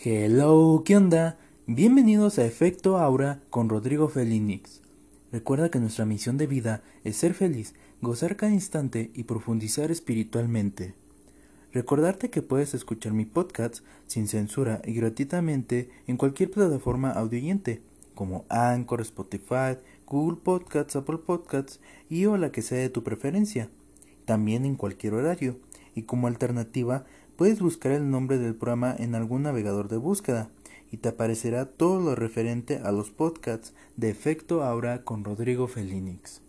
Hello, ¿qué onda? Bienvenidos a Efecto Aura con Rodrigo Felinix. Recuerda que nuestra misión de vida es ser feliz, gozar cada instante y profundizar espiritualmente. Recordarte que puedes escuchar mi podcast sin censura y gratuitamente en cualquier plataforma audioyente, como Anchor, Spotify, Google Podcasts, Apple Podcasts y o la que sea de tu preferencia. También en cualquier horario. Y como alternativa, Puedes buscar el nombre del programa en algún navegador de búsqueda y te aparecerá todo lo referente a los podcasts de Efecto Aura con Rodrigo Felinix.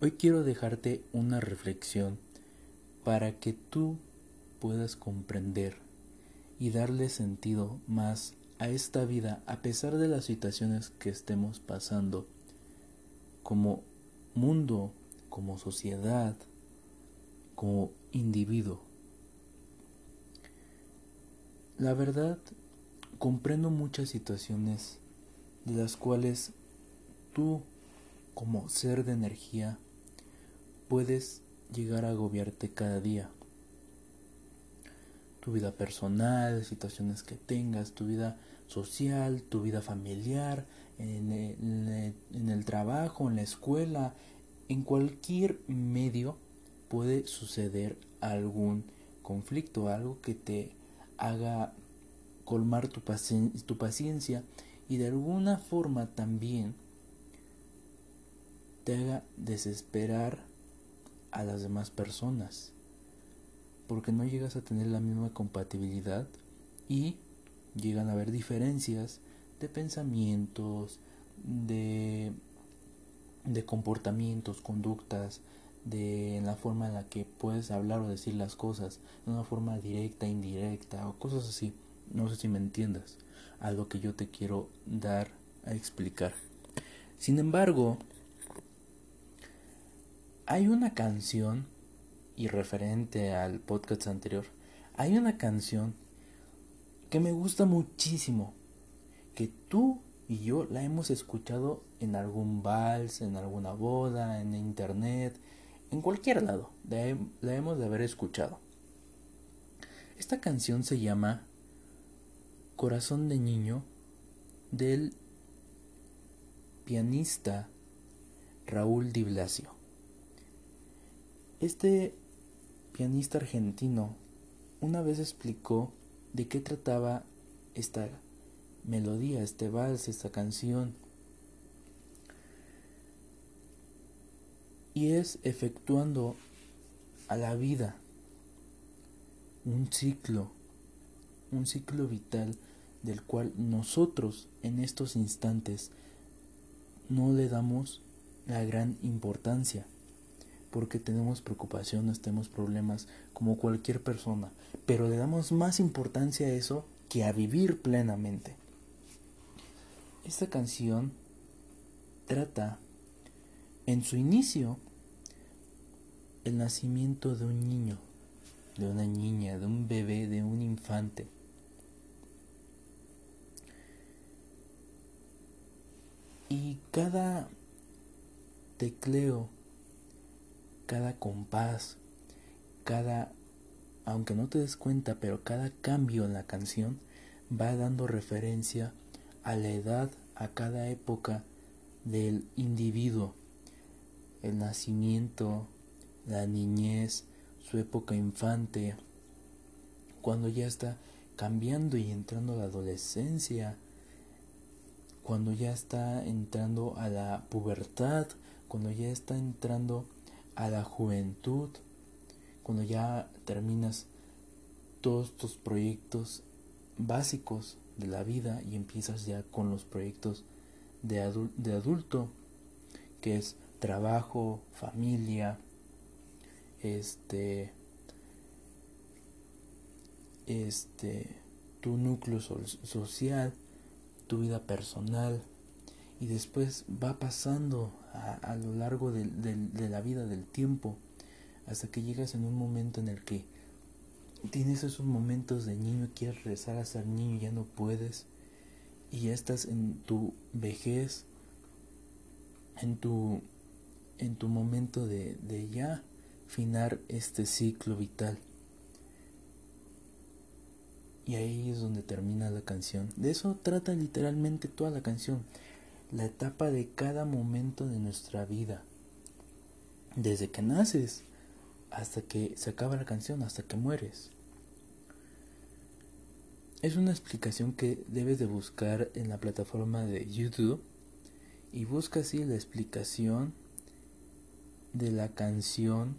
Hoy quiero dejarte una reflexión para que tú puedas comprender y darle sentido más a esta vida a pesar de las situaciones que estemos pasando como mundo, como sociedad, como individuo. La verdad, comprendo muchas situaciones de las cuales tú, como ser de energía, puedes llegar a agobiarte cada día. Tu vida personal, situaciones que tengas, tu vida social, tu vida familiar, en el, en el trabajo, en la escuela, en cualquier medio puede suceder algún conflicto, algo que te haga colmar tu, paciencia y de alguna forma también te haga desesperar a las demás personas porque no llegas a tener la misma compatibilidad y llegan a haber diferencias de pensamientos, de, de comportamientos, conductas, de la forma en la que puedes hablar o decir las cosas, de una forma directa, indirecta o cosas así. No sé si me entiendas a lo que yo te quiero dar a explicar. Sin embargo, hay una canción, y referente al podcast anterior, hay una canción que me gusta muchísimo, que tú y yo la hemos escuchado en algún vals, en alguna boda, en internet, en cualquier lado, la hemos de haber escuchado. Esta canción se llama Corazón de Niño del pianista Raúl Di Blasio. Este pianista argentino una vez explicó de qué trataba esta melodía, este vals, esta canción y es efectuando a la vida un ciclo, un ciclo vital del cual nosotros en estos instantes no le damos la gran importancia porque tenemos preocupaciones, tenemos problemas como cualquier persona, pero le damos más importancia a eso que a vivir plenamente. Esta canción trata en su inicio el nacimiento de un niño, de una niña, de un bebé, de un infante. Y cada tecleo, cada compás, cada, aunque no te des cuenta, pero cada cambio en la canción va dando referencia a la edad, a cada época del individuo, el nacimiento, la niñez, su época infante, cuando ya está cambiando y entrando a la adolescencia, cuando ya está entrando a la pubertad, cuando ya está entrando a la juventud, cuando ya terminas todos tus proyectos básicos de la vida y empiezas ya con los proyectos de, de adulto, que es trabajo, familia, este este tu núcleo social tu vida personal y después va pasando a, lo largo de, la vida del tiempo hasta que llegas en un momento en el que tienes esos momentos de niño quieres rezar a ser niño y ya no puedes y ya estás en tu vejez en tu en tu momento de, de ya finar este ciclo vital. Y ahí es donde termina la canción. De eso trata literalmente toda la canción. La etapa de cada momento de nuestra vida. Desde que naces hasta que se acaba la canción, hasta que mueres. Es una explicación que debes de buscar en la plataforma de YouTube y busca así la explicación de la canción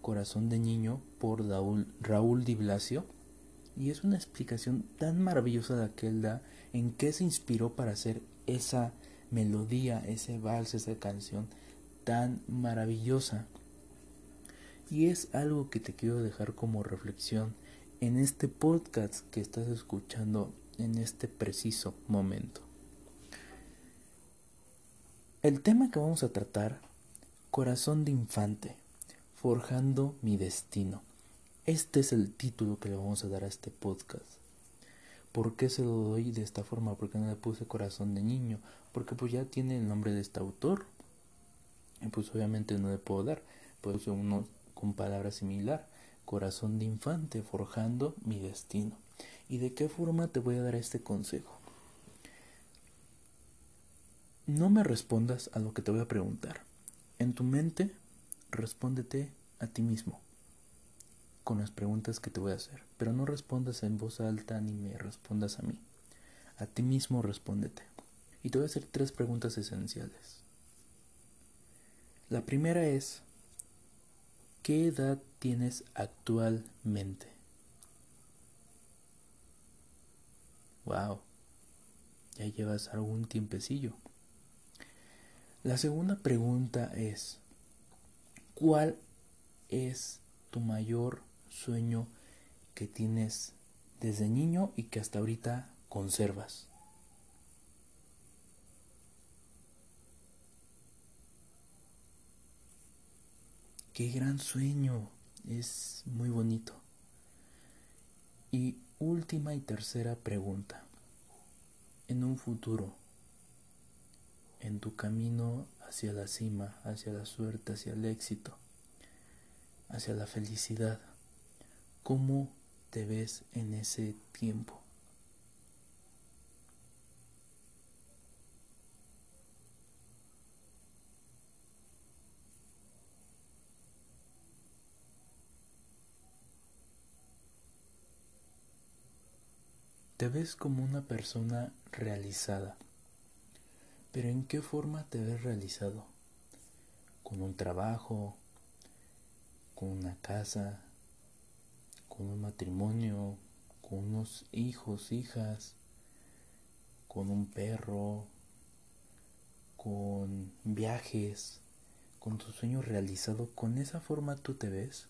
Corazón de Niño por Raúl, Raúl Di Blasio y es una explicación tan maravillosa la que él da en qué se inspiró para hacer esa melodía, ese vals, esa canción tan maravillosa. Y es algo que te quiero dejar como reflexión en este podcast que estás escuchando en este preciso momento. El tema que vamos a tratar, Corazón de Infante, Forjando mi Destino. Este es el título que le vamos a dar a este podcast. ¿Por qué se lo doy de esta forma? ¿Por qué no le puse Corazón de Niño? Porque pues ya tiene el nombre de este autor. Y pues obviamente no le puedo dar. Puse uno con palabra similar. Corazón de Infante, Forjando mi Destino. ¿Y de qué forma te voy a dar este consejo? No me respondas a lo que te voy a preguntar. En tu mente, respóndete a ti mismo con las preguntas que te voy a hacer, pero no respondas en voz alta ni me respondas a mí. A ti mismo respóndete. Y te voy a hacer tres preguntas esenciales. La primera es, ¿qué edad tienes actualmente? Wow, ya llevas algún tiempecillo. La segunda pregunta es, ¿cuál es tu mayor sueño que tienes desde niño y que hasta ahorita conservas? Qué gran sueño, es muy bonito. Y última y tercera pregunta. En un futuro, en tu camino hacia la cima, hacia la suerte, hacia el éxito, hacia la felicidad. ¿Cómo te ves en ese tiempo? Te ves como una persona realizada. Pero ¿en qué forma te ves realizado? ¿Con un trabajo? ¿Con una casa? ¿Con un matrimonio? ¿Con unos hijos, hijas? ¿Con un perro? ¿Con viajes? ¿Con tu sueño realizado? ¿Con esa forma tú te ves?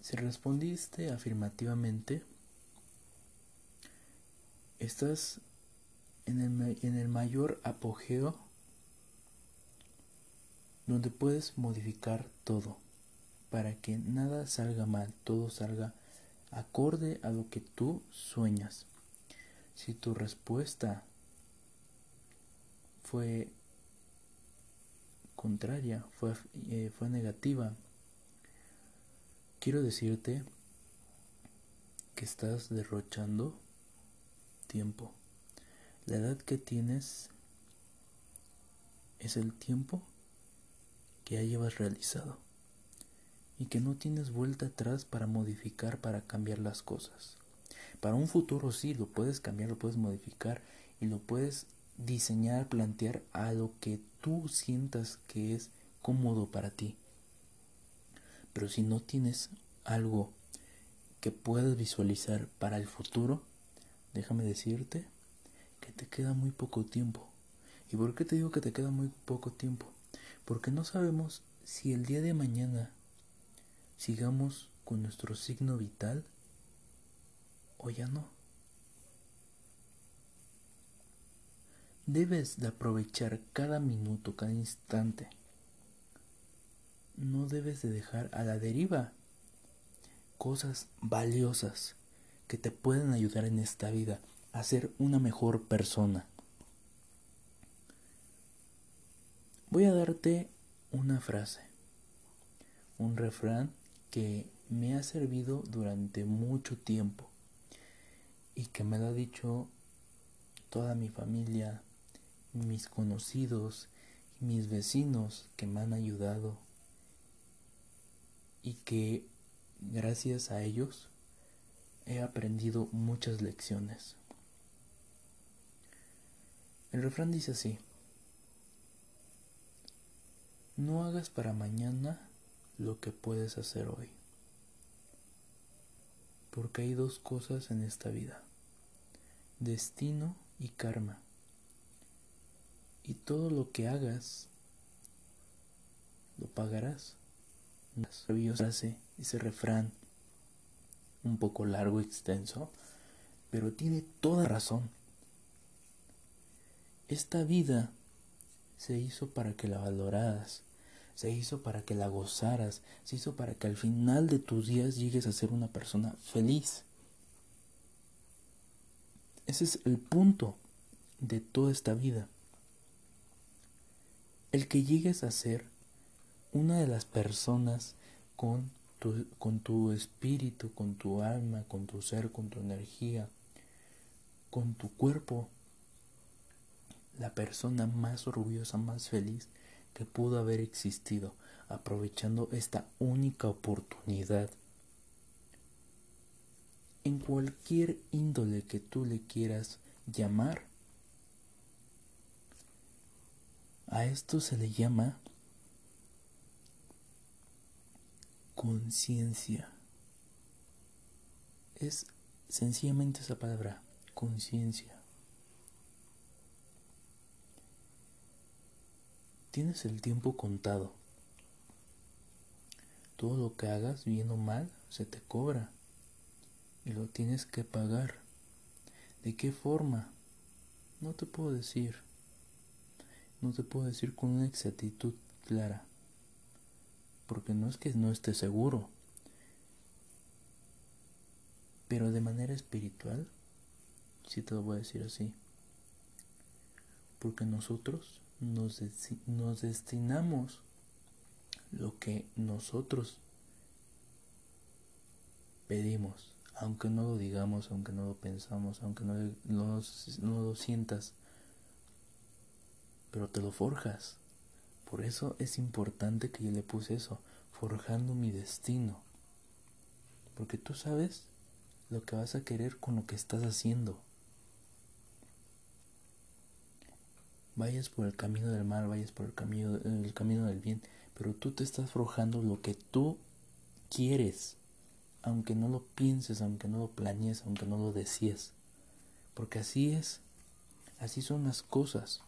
Si respondiste afirmativamente, estás en el, en el mayor apogeo donde puedes modificar todo para que nada salga mal, todo salga acorde a lo que tú sueñas. Si tu respuesta fue contraria, fue, eh, fue negativa, quiero decirte que estás derrochando tiempo. La edad que tienes es el tiempo que ya llevas realizado y que no tienes vuelta atrás para modificar, para cambiar las cosas. Para un futuro sí, lo puedes cambiar, lo puedes modificar y lo puedes diseñar, plantear a lo que tú sientas que es cómodo para ti. Pero si no tienes algo que puedas visualizar para el futuro, déjame decirte que te queda muy poco tiempo. ¿Y por qué te digo que te queda muy poco tiempo? Porque no sabemos si el día de mañana sigamos con nuestro signo vital o ya no. Debes de aprovechar cada minuto, cada instante. No debes de dejar a la deriva cosas valiosas que te pueden ayudar en esta vida a ser una mejor persona. Voy a darte una frase, un refrán que me ha servido durante mucho tiempo y que me lo ha dicho toda mi familia, mis conocidos, mis vecinos que me han ayudado y que gracias a ellos he aprendido muchas lecciones. El refrán dice así, no hagas para mañana lo que puedes hacer hoy, porque hay dos cosas en esta vida, destino y karma, y todo lo que hagas lo pagarás maravillosa ese refrán un poco largo y extenso, pero tiene toda razón. Esta vida se hizo para que la valoraras, se hizo para que la gozaras, se hizo para que al final de tus días llegues a ser una persona feliz. Ese es el punto de toda esta vida. El que llegues a ser una de las personas con tu, con tu espíritu, con tu alma, con tu ser, con tu energía, con tu cuerpo, la persona más orgullosa, más feliz que pudo haber existido, aprovechando esta única oportunidad. En cualquier índole que tú le quieras llamar, a esto se le llama conciencia. Es sencillamente esa palabra, conciencia. Tienes el tiempo contado. Todo lo que hagas, bien o mal, se te cobra. Y lo tienes que pagar. ¿De qué forma? No te puedo decir. No te puedo decir con una exactitud clara porque no es que no esté seguro, pero de manera espiritual, si te lo voy a decir así, porque nosotros nos, destinamos lo que nosotros pedimos, aunque no lo digamos, aunque no lo pensamos, aunque no, no lo sientas, pero te lo forjas. Por eso es importante que yo le puse eso, forjando mi destino. Porque tú sabes lo que vas a querer con lo que estás haciendo. Vayas por el camino del mal, vayas por el camino, el camino del bien, pero tú te estás forjando lo que tú quieres, aunque no lo pienses, aunque no lo planees, aunque no lo decías. Porque así es, así son las cosas.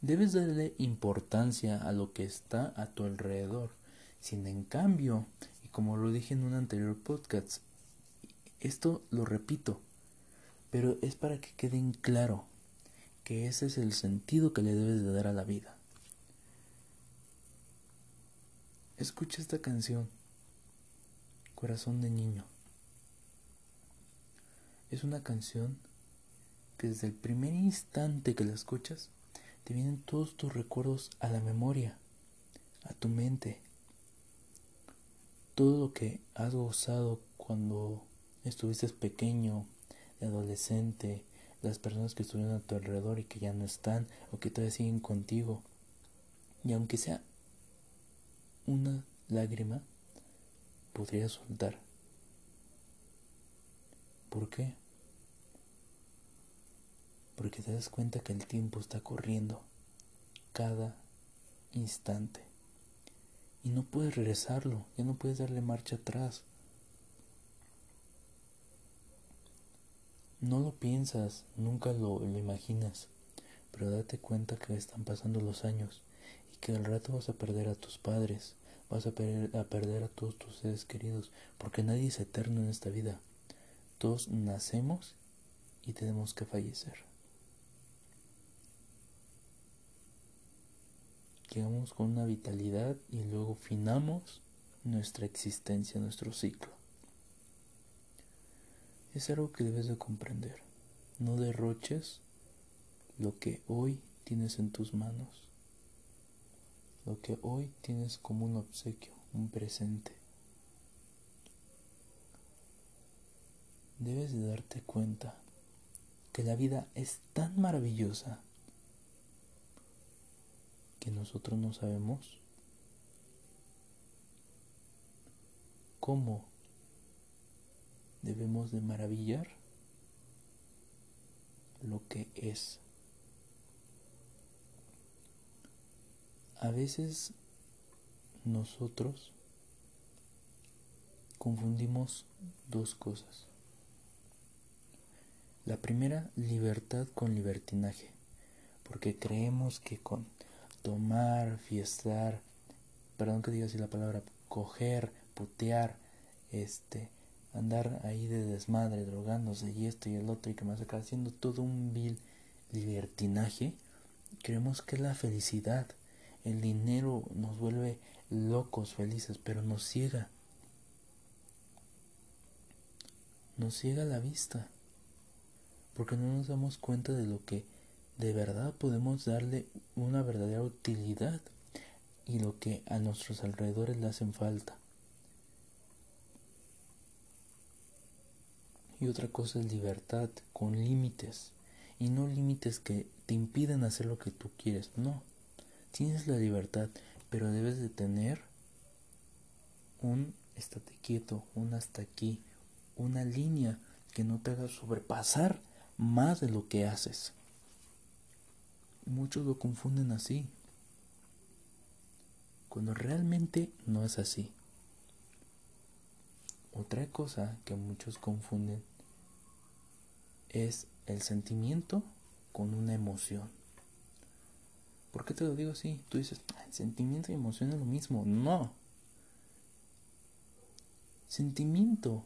Debes darle importancia a lo que está a tu alrededor. Sin en cambio, y como lo dije en un anterior podcast, esto lo repito, pero es para que quede en claro que ese es el sentido que le debes de dar a la vida. Escucha esta canción, Corazón de Niño. Es una canción que desde el primer instante que la escuchas, te vienen todos tus recuerdos a la memoria, a tu mente. Todo lo que has gozado cuando estuviste pequeño, adolescente, las personas que estuvieron a tu alrededor y que ya no están o que todavía siguen contigo. Y aunque sea una lágrima, podría soltar. ¿Por qué? porque te das cuenta que el tiempo está corriendo cada instante y no puedes regresarlo, ya no puedes darle marcha atrás. No lo piensas, nunca lo, lo imaginas, pero date cuenta que están pasando los años y que al rato vas a perder a tus padres, vas a, a perder a todos tus seres queridos, porque nadie es eterno en esta vida. Todos nacemos y tenemos que fallecer. llegamos con una vitalidad y luego finamos nuestra existencia, nuestro ciclo. Es algo que debes de comprender. No derroches lo que hoy tienes en tus manos, lo que hoy tienes como un obsequio, un presente. Debes de darte cuenta que la vida es tan maravillosa que nosotros no sabemos cómo debemos de maravillar lo que es. A veces nosotros confundimos dos cosas. La primera, libertad con libertinaje, porque creemos que con tomar, fiestar, perdón que diga así la palabra, coger, putear, este, andar ahí de desmadre, drogándose y esto y el otro y que más acá haciendo todo un vil libertinaje, creemos que es la felicidad. El dinero nos vuelve locos, felices, pero nos ciega. Nos ciega la vista. Porque no nos damos cuenta de lo que de verdad podemos darle una verdadera utilidad y lo que a nuestros alrededores le hacen falta. Y otra cosa es libertad con límites. Y no límites que te impiden hacer lo que tú quieres. No. Tienes la libertad, pero debes de tener un estate quieto, un hasta aquí, una línea que no te haga sobrepasar más de lo que haces. Muchos lo confunden así, cuando realmente no es así. Otra cosa que muchos confunden es el sentimiento con una emoción. ¿Por qué te lo digo así? Tú dices, sentimiento y emoción es lo mismo. No. Sentimiento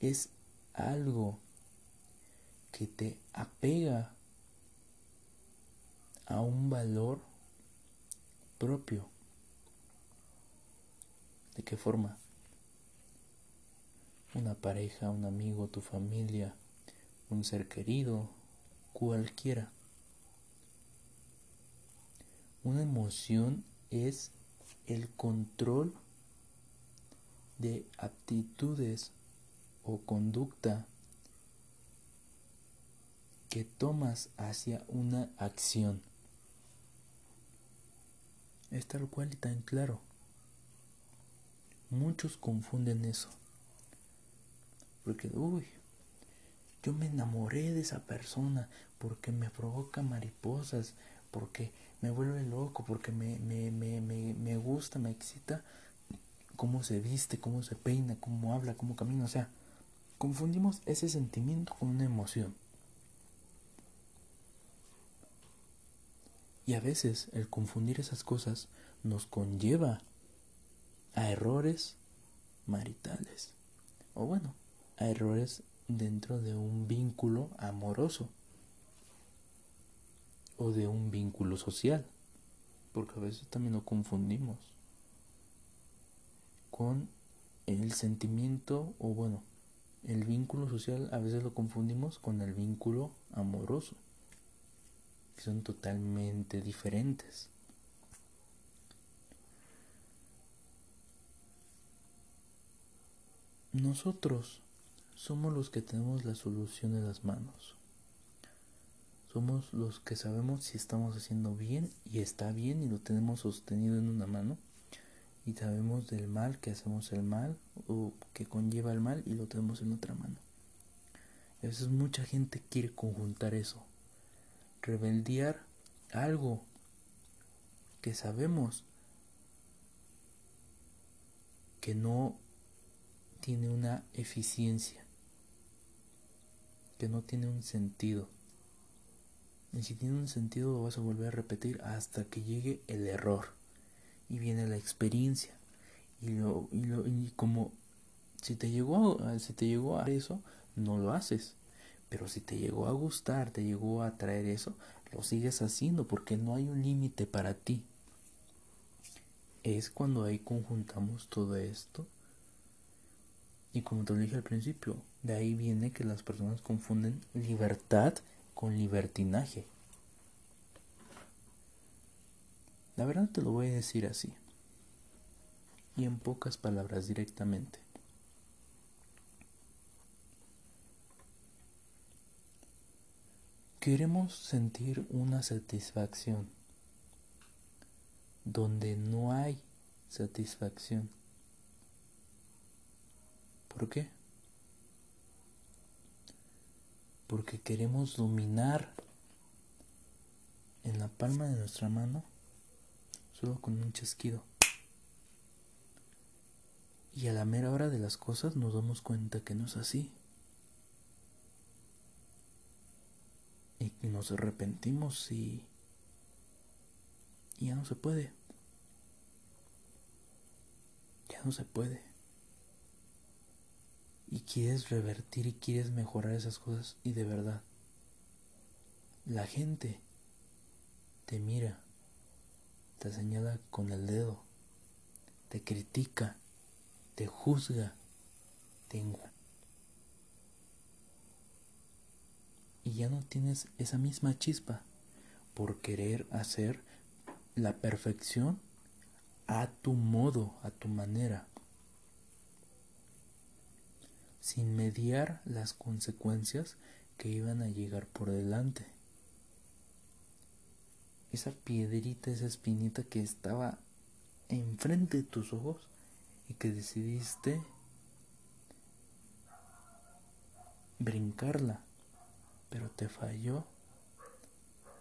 es algo que te apega a un valor propio. ¿De qué forma? Una pareja, un amigo, tu familia, un ser querido, cualquiera. Una emoción es el control de aptitudes o conducta que tomas hacia una acción. Es tal cual y tan claro. Muchos confunden eso. Porque, uy, yo me enamoré de esa persona porque me provoca mariposas, porque me vuelve loco, porque me, me, me, me, gusta, me excita cómo se viste, cómo se peina, cómo habla, cómo camina. O sea, confundimos ese sentimiento con una emoción. Y a veces el confundir esas cosas nos conlleva a errores maritales. O bueno, a errores dentro de un vínculo amoroso o de un vínculo social, porque a veces también lo confundimos con el sentimiento o bueno, el vínculo social a veces lo confundimos con el vínculo amoroso, que son totalmente diferentes. Nosotros somos los que tenemos la solución en las manos. Somos los que sabemos si estamos haciendo bien y está bien y lo tenemos sostenido en una mano. Y sabemos del mal que hacemos el mal o que conlleva el mal y lo tenemos en otra mano. Y a veces mucha gente quiere conjuntar eso. Rebeldear algo que sabemos que no tiene una eficiencia que no tiene un sentido. Y si tiene un sentido lo vas a volver a repetir hasta que llegue el error. Y viene la experiencia. Y, lo, y, lo, y como si te, llegó a, si te llegó a eso, no lo haces. Pero si te llegó a gustar, te llegó a traer eso, lo sigues haciendo porque no hay un límite para ti. Es cuando ahí conjuntamos todo esto. Y como te lo dije al principio, de ahí viene que las personas confunden libertad con libertinaje. La verdad te lo voy a decir así. Y en pocas palabras directamente. Queremos sentir una satisfacción donde no hay satisfacción. ¿Por qué? Porque queremos dominar en la palma de nuestra mano solo con un chasquido. Y a la mera hora de las cosas nos damos cuenta que no es así. Y nos arrepentimos y, y ya no se puede. Ya no se puede. Y quieres revertir y quieres mejorar esas cosas y de verdad. La gente te mira, te señala con el dedo, te critica te juzga, tengo. Y ya no tienes esa misma chispa por querer hacer la perfección a tu modo, a tu manera, sin mediar las consecuencias que iban a llegar por delante. Esa piedrita, esa espinita que estaba enfrente de tus ojos, y que decidiste brincarla, pero te falló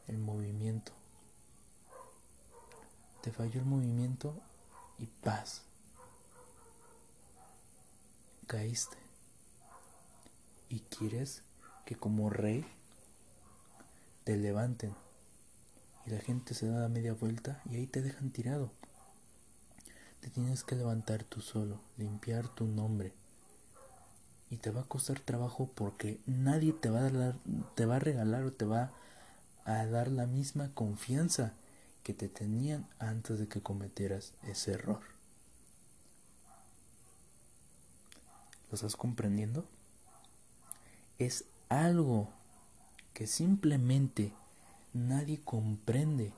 el movimiento. Te falló el movimiento y paz. Caíste. Y quieres que como rey te levanten. Y la gente se da media vuelta y ahí te dejan tirado. Te tienes que levantar tú solo, limpiar tu nombre. Y te va a costar trabajo porque nadie te va a dar, te va a regalar o te va a dar la misma confianza que te tenían antes de que cometieras ese error. ¿Lo estás comprendiendo? Es algo que simplemente nadie comprende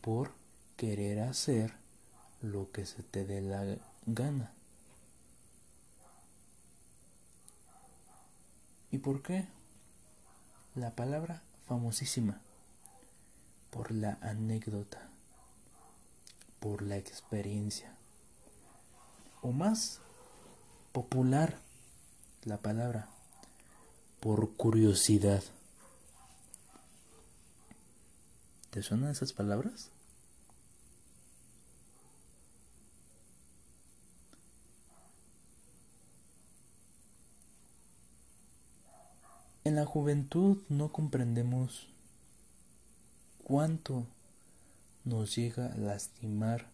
por querer hacer lo que se te dé la gana. ¿Y por qué? La palabra famosísima, por la anécdota, por la experiencia, o más popular la palabra, por curiosidad. ¿Te suenan esas palabras? En la juventud no comprendemos cuánto nos llega a lastimar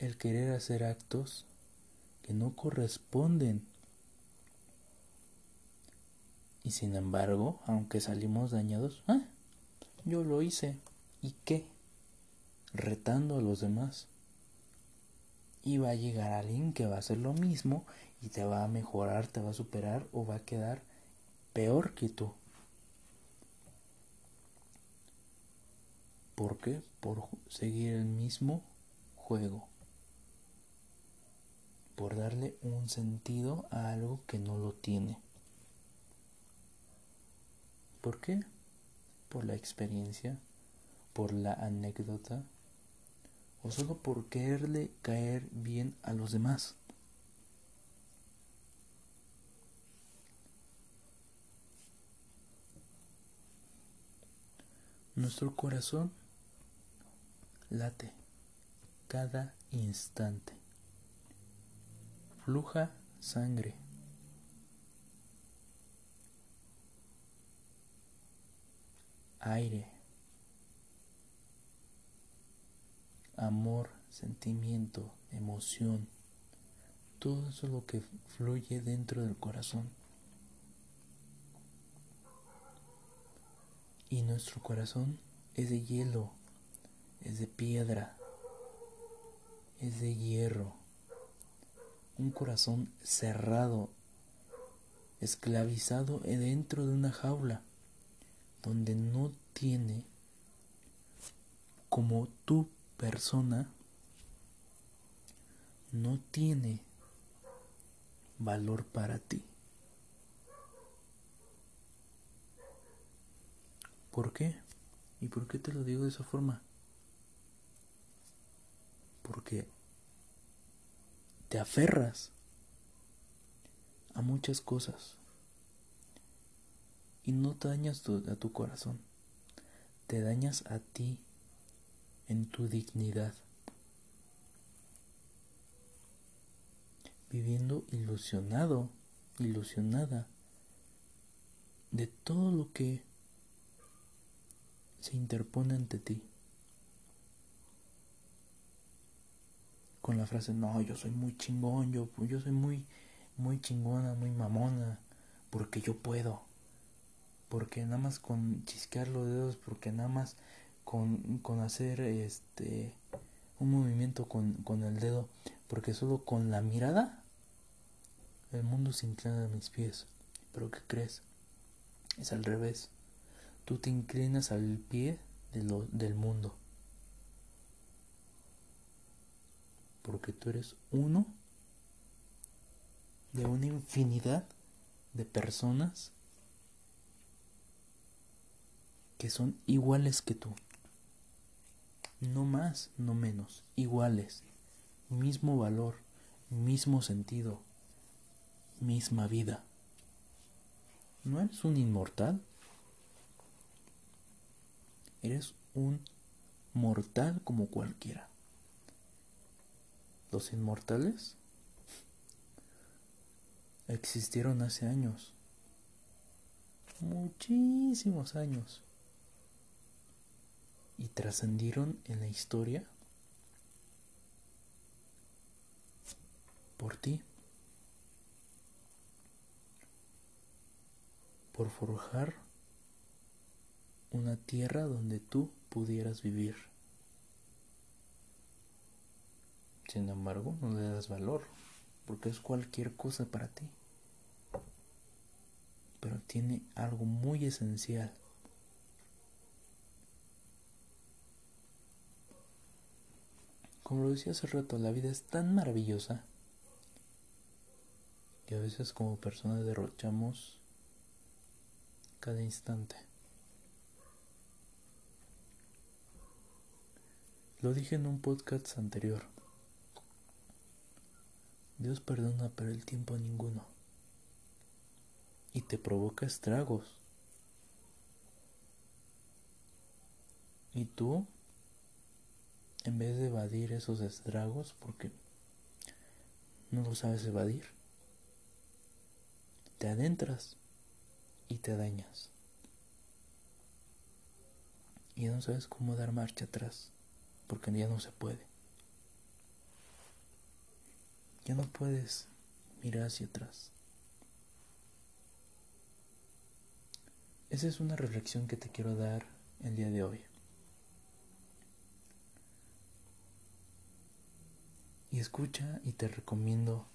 el querer hacer actos que no corresponden. Y sin embargo, aunque salimos dañados, ah, yo lo hice. ¿Y qué? Retando a los demás. Y va a llegar alguien que va a hacer lo mismo y te va a mejorar, te va a superar o va a quedar peor que tú. ¿Por qué? Por seguir el mismo juego. Por darle un sentido a algo que no lo tiene. ¿Por qué? Por la experiencia, por la anécdota o solo por quererle caer bien a los demás. Nuestro corazón late cada instante. Fluja sangre. Aire. Amor, sentimiento, emoción. Todo eso es lo que fluye dentro del corazón. Y nuestro corazón es de hielo, es de piedra, es de hierro. Un corazón cerrado, esclavizado dentro de una jaula, donde no tiene como tu persona, no tiene valor para ti. ¿Por qué? ¿Y por qué te lo digo de esa forma? Porque te aferras a muchas cosas y no te dañas a tu corazón, te dañas a ti en tu dignidad, viviendo ilusionado, ilusionada de todo lo que se interpone ante ti. Con la frase, no, yo soy muy chingón, yo, yo soy muy, muy chingona, muy mamona, porque yo puedo. Porque nada más con chisquear los dedos, porque nada más con, con hacer este un movimiento con, con el dedo, porque solo con la mirada el mundo se inclina a mis pies. Pero ¿qué crees? Es al revés. Tú te inclinas al pie de lo, del mundo. Porque tú eres uno de una infinidad de personas que son iguales que tú. No más, no menos, iguales. Mismo valor, mismo sentido, misma vida. ¿No eres un inmortal? Eres un mortal como cualquiera. Los inmortales existieron hace años. Muchísimos años. Trascendieron en la historia por ti. por forjar una tierra donde tú pudieras vivir. Sin embargo, no le das valor, porque es cualquier cosa para ti. Pero tiene algo muy esencial. Como lo decía hace rato, la vida es tan maravillosa que a veces como personas derrochamos cada instante. Lo dije en un podcast anterior. Dios perdona, pero el tiempo ninguno. Y te provoca estragos. Y tú, en vez de evadir esos estragos, porque no lo sabes evadir, te adentras y te dañas. Y no sabes cómo dar marcha atrás, porque ya no se puede. Ya no puedes mirar hacia atrás. Esa es una reflexión que te quiero dar el día de hoy. Y escucha y te recomiendo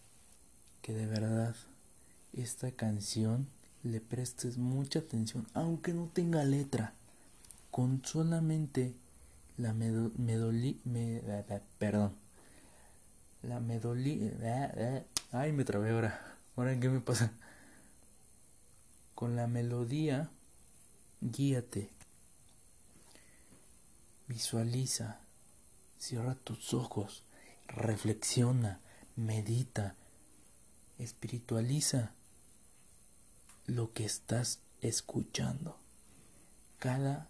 que de verdad esta canción le prestes mucha atención, aunque no tenga letra, con solamente la medoli, me, perdón, la medoli, ay me trabé ahora, ahora qué me pasa, con la melodía, guíate, visualiza, cierra tus ojos, reflexiona, medita, espiritualiza lo que estás escuchando. Cada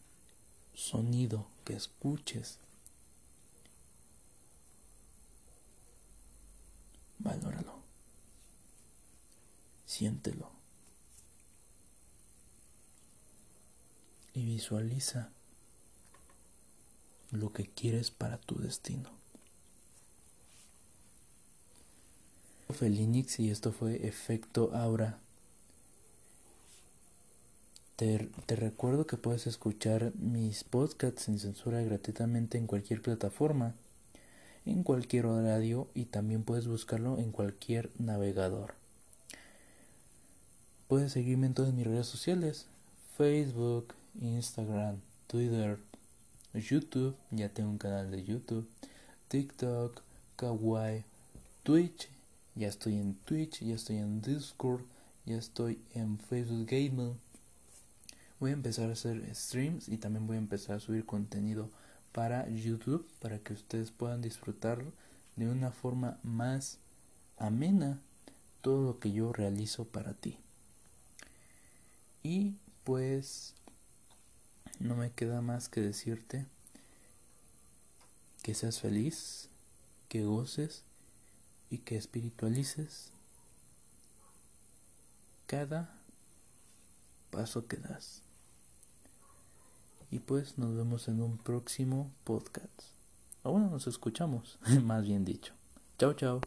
sonido que escuches, valóralo, siéntelo y visualiza lo que quieres para tu destino. Felinix y esto fue Efecto Aura te, recuerdo que puedes escuchar mis podcasts sin censura gratuitamente en cualquier plataforma, en cualquier horario y también puedes buscarlo en cualquier navegador. Puedes seguirme en todas mis redes sociales, Facebook, Instagram, Twitter, YouTube, ya tengo un canal de YouTube, TikTok, Kawaii, Twitch, ya estoy en Twitch, ya estoy en Discord, ya estoy en Facebook Gaming Voy a empezar a hacer streams y también voy a empezar a subir contenido para YouTube para que ustedes puedan disfrutar de una forma más amena todo lo que yo realizo para ti. Y pues no me queda más que decirte que seas feliz, que goces y que espiritualices cada paso que das. Y pues nos vemos en un próximo podcast. O bueno, nos escuchamos, más bien dicho. Chao, chao.